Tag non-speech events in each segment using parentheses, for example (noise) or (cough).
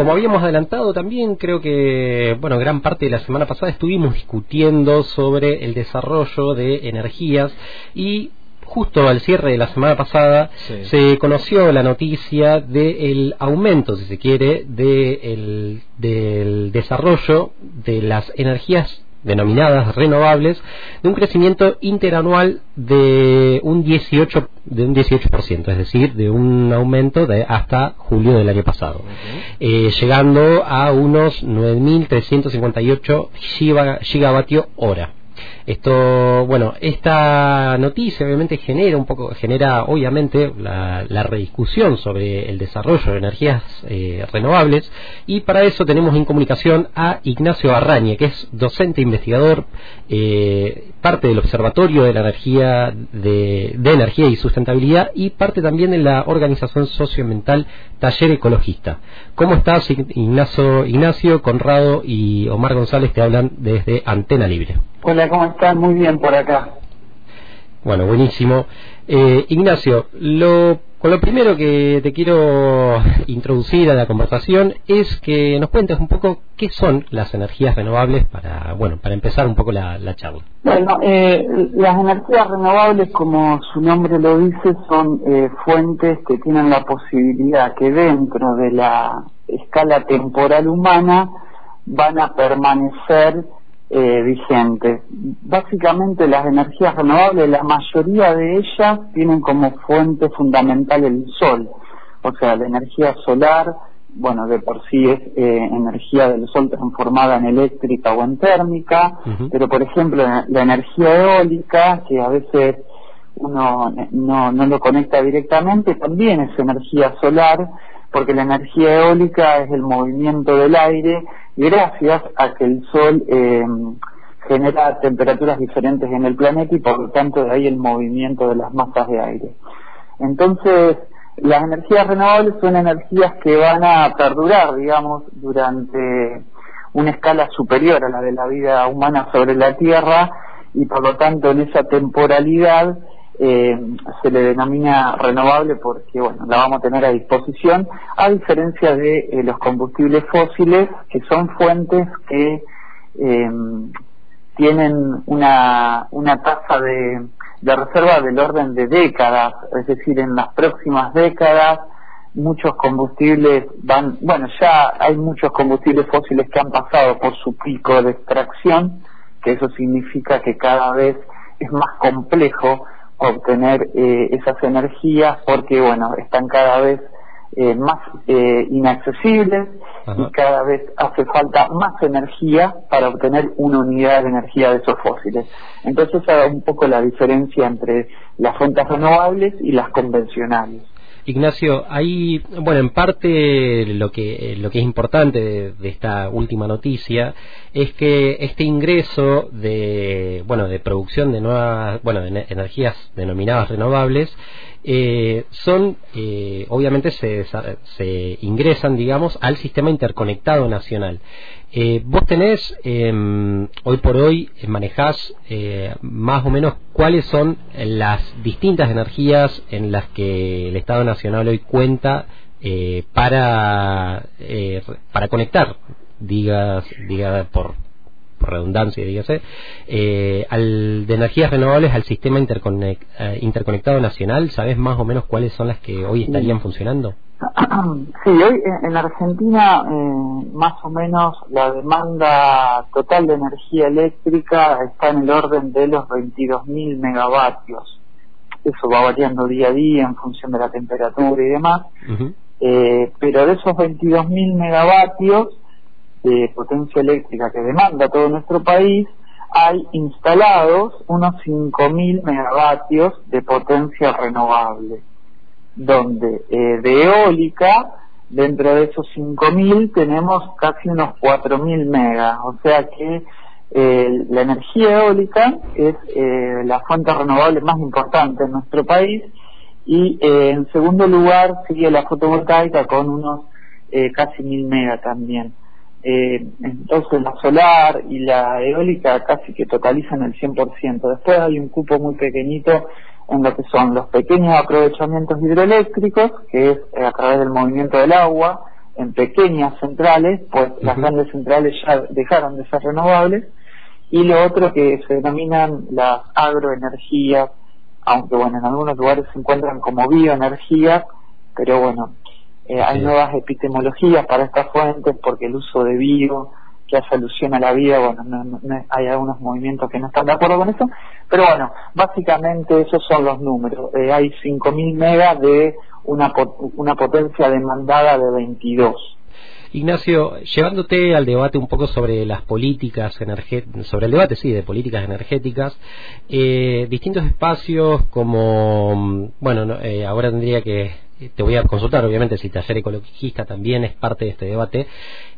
como habíamos adelantado también, creo que, bueno, gran parte de la semana pasada estuvimos discutiendo sobre el desarrollo de energías y justo al cierre de la semana pasada se conoció la noticia del aumento, si se quiere, de del desarrollo de las energías denominadas renovables, de un crecimiento interanual de un 18 de un 18%, es decir, de un aumento de hasta julio del año pasado, eh, llegando a unos 9.358 gigavatios hora. Esto, bueno, esta noticia obviamente genera un poco, genera obviamente la, rediscusión sobre el desarrollo de energías eh, renovables y para eso tenemos en comunicación a Ignacio Arrañe, que es docente investigador, eh, parte del Observatorio de la Energía de, Energía y Sustentabilidad y parte también de la organización socioambiental Taller Ecologista. ¿Cómo estás, Ignacio, Ignacio, Conrado y Omar González te hablan desde Antena Libre? Hola, ¿cómo están? Muy bien por acá. Bueno, buenísimo. Eh, Ignacio, lo, con lo primero que te quiero introducir a la conversación es que nos cuentes un poco qué son las energías renovables para, bueno, para empezar un poco la, charla. Bueno, eh, las energías renovables, como su nombre lo dice, son eh, fuentes que tienen la posibilidad que dentro de la escala temporal humana van a permanecer eh, vigente. Básicamente las energías renovables, la mayoría de ellas tienen como fuente fundamental el sol, o sea, la energía solar, bueno, de por sí es eh, energía del sol transformada en eléctrica o en térmica, pero por ejemplo la, energía eólica, que a veces uno no, no lo conecta directamente, también es energía solar, porque la energía eólica es el movimiento del aire gracias a que el Sol eh, genera temperaturas diferentes en el planeta y por lo tanto de ahí el movimiento de las masas de aire. Entonces, las energías renovables son energías que van a perdurar, digamos, durante una escala superior a la de la vida humana sobre la Tierra y por lo tanto en esa temporalidad eh, se le denomina renovable porque bueno la vamos a tener a disposición a diferencia de eh, los combustibles fósiles que son fuentes que eh, tienen una, una tasa de, de reserva del orden de décadas es decir en las próximas décadas muchos combustibles van bueno ya hay muchos combustibles fósiles que han pasado por su pico de extracción que eso significa que cada vez es más complejo obtener eh, esas energías porque, bueno, están cada vez eh, más eh, inaccesibles y cada vez hace falta más energía para obtener una unidad de energía de esos fósiles. Entonces, esa un poco la diferencia entre las fuentes renovables y las convencionales. Ignacio, ahí, bueno, en parte lo que, lo que es importante de, esta última noticia es que este ingreso de, bueno, de producción de nuevas, bueno, de energías denominadas renovables, eh, son, eh, obviamente se, se, ingresan, digamos, al sistema interconectado nacional. Eh, vos tenés, em, hoy por hoy, manejás más o menos cuáles son las distintas energías en las que el Estado Nacional hoy cuenta para, para conectar, digas, diga por, por redundancia, dígase, eh, al, de energías renovables al sistema eh, interconectado nacional, ¿sabes más o menos cuáles son las que hoy estarían funcionando? (clears throat) Sí, hoy en Argentina eh, más o menos la demanda total de energía eléctrica está en el orden de los 22.000 megavatios. Eso va variando día a día en función de la temperatura y demás. eh, pero de esos 22.000 megavatios, de potencia eléctrica que demanda todo nuestro país, hay instalados unos 5.000 megavatios de potencia renovable, donde eh, de eólica, dentro de esos 5.000 tenemos casi unos 4.000 megas, o sea que eh, la energía eólica es eh, la fuente renovable más importante en nuestro país y en segundo lugar sigue la fotovoltaica con unos casi 1.000 megas también. Eh, entonces la solar y la eólica casi que totalizan el 100%. Después hay un cupo muy pequeñito en lo que son los pequeños aprovechamientos hidroeléctricos, que es eh, a través del movimiento del agua, en pequeñas centrales, pues las grandes centrales ya dejaron de ser renovables, y lo otro que se denominan las agroenergías, aunque bueno, en algunos lugares se encuentran como bioenergías, pero bueno, eh, hay nuevas epistemologías para estas fuentes porque el uso de bio que hace alusión a la vida, bueno, hay algunos movimientos que no están de acuerdo con eso, pero bueno, básicamente esos son los números. Eh, hay 5.000 megas de una, una potencia demandada de 22. Ignacio, llevándote al debate un poco sobre las políticas energéticas, sobre el debate, sí, de políticas energéticas, eh, distintos espacios como, bueno, eh, ahora tendría que te voy a consultar, obviamente, si Taller Ecologista también es parte de este debate,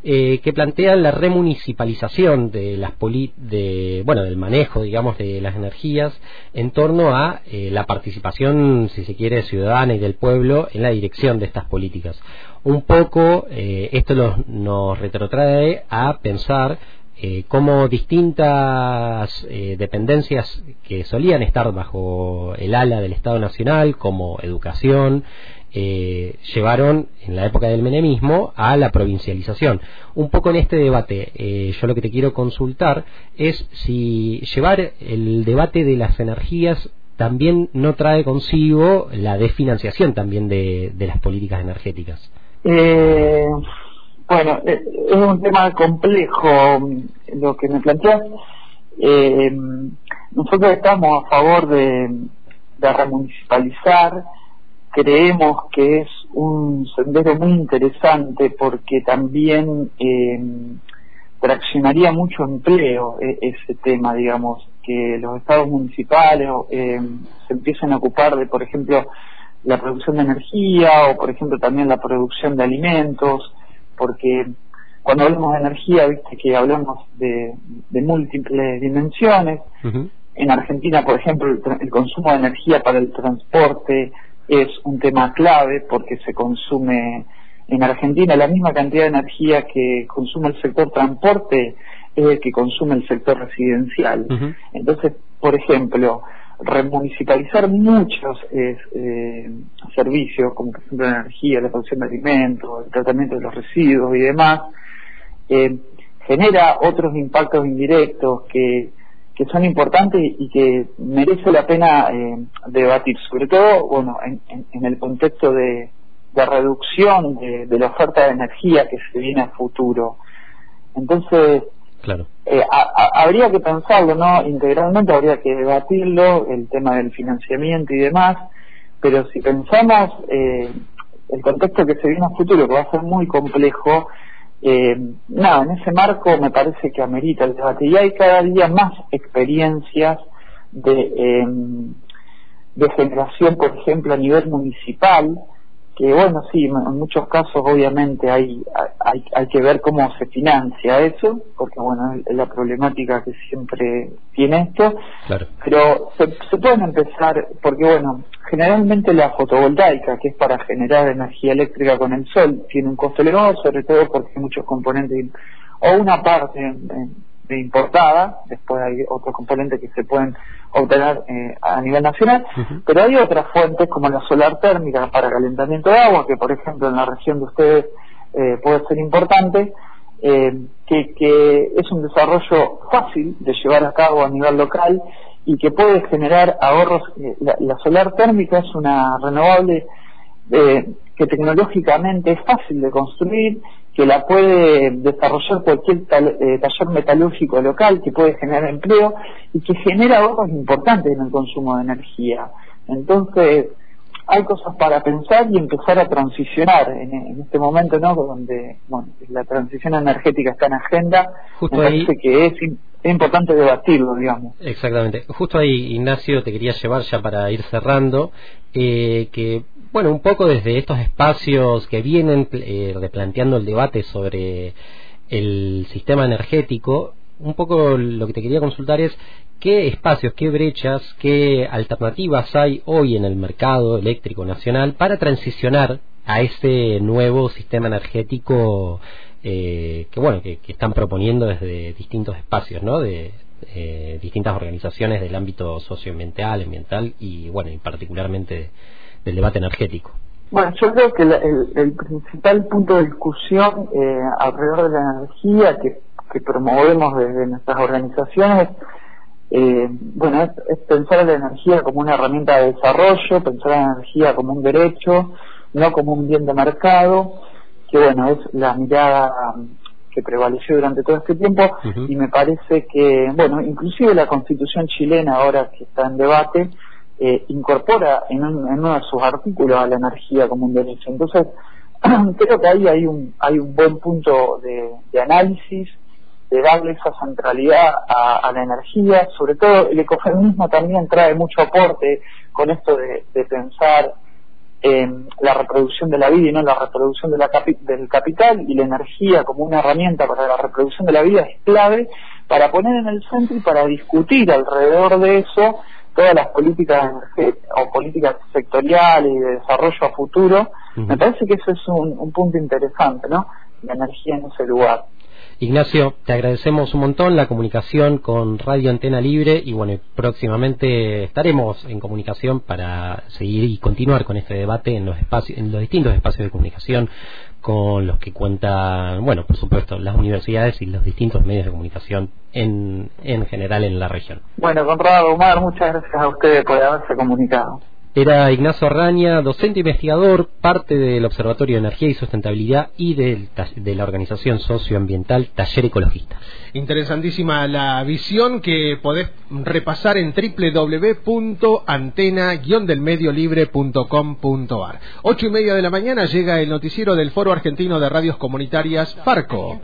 eh, que plantean la remunicipalización de las de, bueno, del manejo, digamos, de las energías en torno a eh, la participación, si se quiere, ciudadana y del pueblo en la dirección de estas políticas. Un poco eh, esto nos retrotrae a pensar eh, cómo distintas eh, dependencias que solían estar bajo el ala del Estado Nacional, como educación, eh, llevaron en la época del menemismo a la provincialización. Un poco en este debate, eh, yo lo que te quiero consultar es si llevar el debate de las energías también no trae consigo la desfinanciación también de, las políticas energéticas. Eh, bueno, es un tema complejo lo que me planteas. nosotros estamos a favor de remunicipalizar creemos que es un sendero muy interesante porque también eh, traccionaría mucho empleo e, ese tema, digamos, que los estados municipales eh, se empiecen a ocupar de, por ejemplo, la producción de energía o, por ejemplo, también la producción de alimentos, porque cuando hablamos de energía, viste que hablamos de, múltiples dimensiones. En Argentina, por ejemplo, el consumo de energía para el transporte, es un tema clave porque se consume en Argentina la misma cantidad de energía que consume el sector transporte es el que consume el sector residencial. Entonces, por ejemplo, remunicipalizar muchos eh, servicios, como por ejemplo la energía, la producción de alimentos, el tratamiento de los residuos y demás, eh, genera otros impactos indirectos que que son importantes y que merece la pena eh, debatir, sobre todo bueno en, el contexto de, reducción de, la oferta de energía que se viene a futuro. Entonces, claro. Eh, habría que pensarlo, ¿no? Integralmente habría que debatirlo, el tema del financiamiento y demás, pero si pensamos eh, el contexto que se viene a futuro, que va a ser muy complejo, eh, nada, en ese marco me parece que amerita el debate. Y hay cada día más experiencias de, eh, de generación, por ejemplo, a nivel municipal, que bueno, sí, en muchos casos obviamente hay, hay, hay que ver cómo se financia eso, porque bueno, es la problemática que siempre tiene esto, pero se, se pueden empezar, porque bueno, generalmente la fotovoltaica, que es para generar energía eléctrica con el sol, tiene un costo elevado, sobre todo porque hay muchos componentes, o una parte de importada, después hay otros componentes que se pueden obtener eh, a nivel nacional, pero hay otras fuentes como la solar térmica para calentamiento de agua, que por ejemplo en la región de ustedes eh, puede ser importante, eh, que, que es un desarrollo fácil de llevar a cabo a nivel local y que puede generar ahorros. La, la solar térmica es una renovable que tecnológicamente es fácil de construir que la puede desarrollar cualquier eh, taller metalúrgico local, que puede generar empleo y que genera ahorros importantes en el consumo de energía. Entonces, hay cosas para pensar y empezar a transicionar en, este momento, ¿no? Donde, bueno, la transición energética está en agenda, Justo me parece que es, importante debatirlo, digamos. Exactamente. Justo ahí, Ignacio, te quería llevar ya para ir cerrando, eh, que bueno, un poco desde estos espacios que vienen eh, replanteando el debate sobre el sistema energético, un poco lo que te quería consultar es qué espacios, qué brechas, qué alternativas hay hoy en el mercado eléctrico nacional para transicionar a ese nuevo sistema energético eh, que bueno que, están proponiendo desde distintos espacios, ¿no? De, eh, distintas organizaciones del ámbito socioambiental, ambiental y bueno y particularmente del debate energético. Bueno, yo creo que el, principal punto de discusión eh, alrededor de la energía que, promovemos desde nuestras organizaciones, eh, bueno, es, pensar la energía como una herramienta de desarrollo, pensar la energía como un derecho, no como un bien de mercado, que bueno, es la mirada que prevaleció durante todo este tiempo y me parece que, bueno, inclusive la constitución chilena ahora que está en debate, eh, incorpora en, uno de sus artículos a la energía como un derecho. Entonces, (clears throat) creo que ahí hay un, hay un buen punto de, análisis, de darle esa centralidad a, la energía, sobre todo el ecofeminismo también trae mucho aporte con esto de, de pensar la reproducción de la vida y no la reproducción de la del capital y la energía como una herramienta para la reproducción de la vida es clave para poner en el centro y para discutir alrededor de eso todas las políticas o políticas sectoriales y de desarrollo a futuro. Me parece que eso es un, un punto interesante, ¿no? La energía en ese lugar. Ignacio, te agradecemos un montón la comunicación con Radio Antena Libre y bueno, próximamente estaremos en comunicación para seguir y continuar con este debate en los espacios, en los distintos espacios de comunicación con los que cuentan, bueno, por supuesto, las universidades y los distintos medios de comunicación en, en general en la región. Bueno, Conrado Omar, muchas gracias a ustedes por haberse comunicado. Era Ignacio Arraña, docente investigador, parte del Observatorio de Energía y Sustentabilidad y de la organización socioambiental Taller Ecologista. Interesantísima la visión que podés repasar en www.antena-delmediolibre.com.ar. Ocho y media de la mañana llega el noticiero del Foro Argentino de Radios Comunitarias, Farco.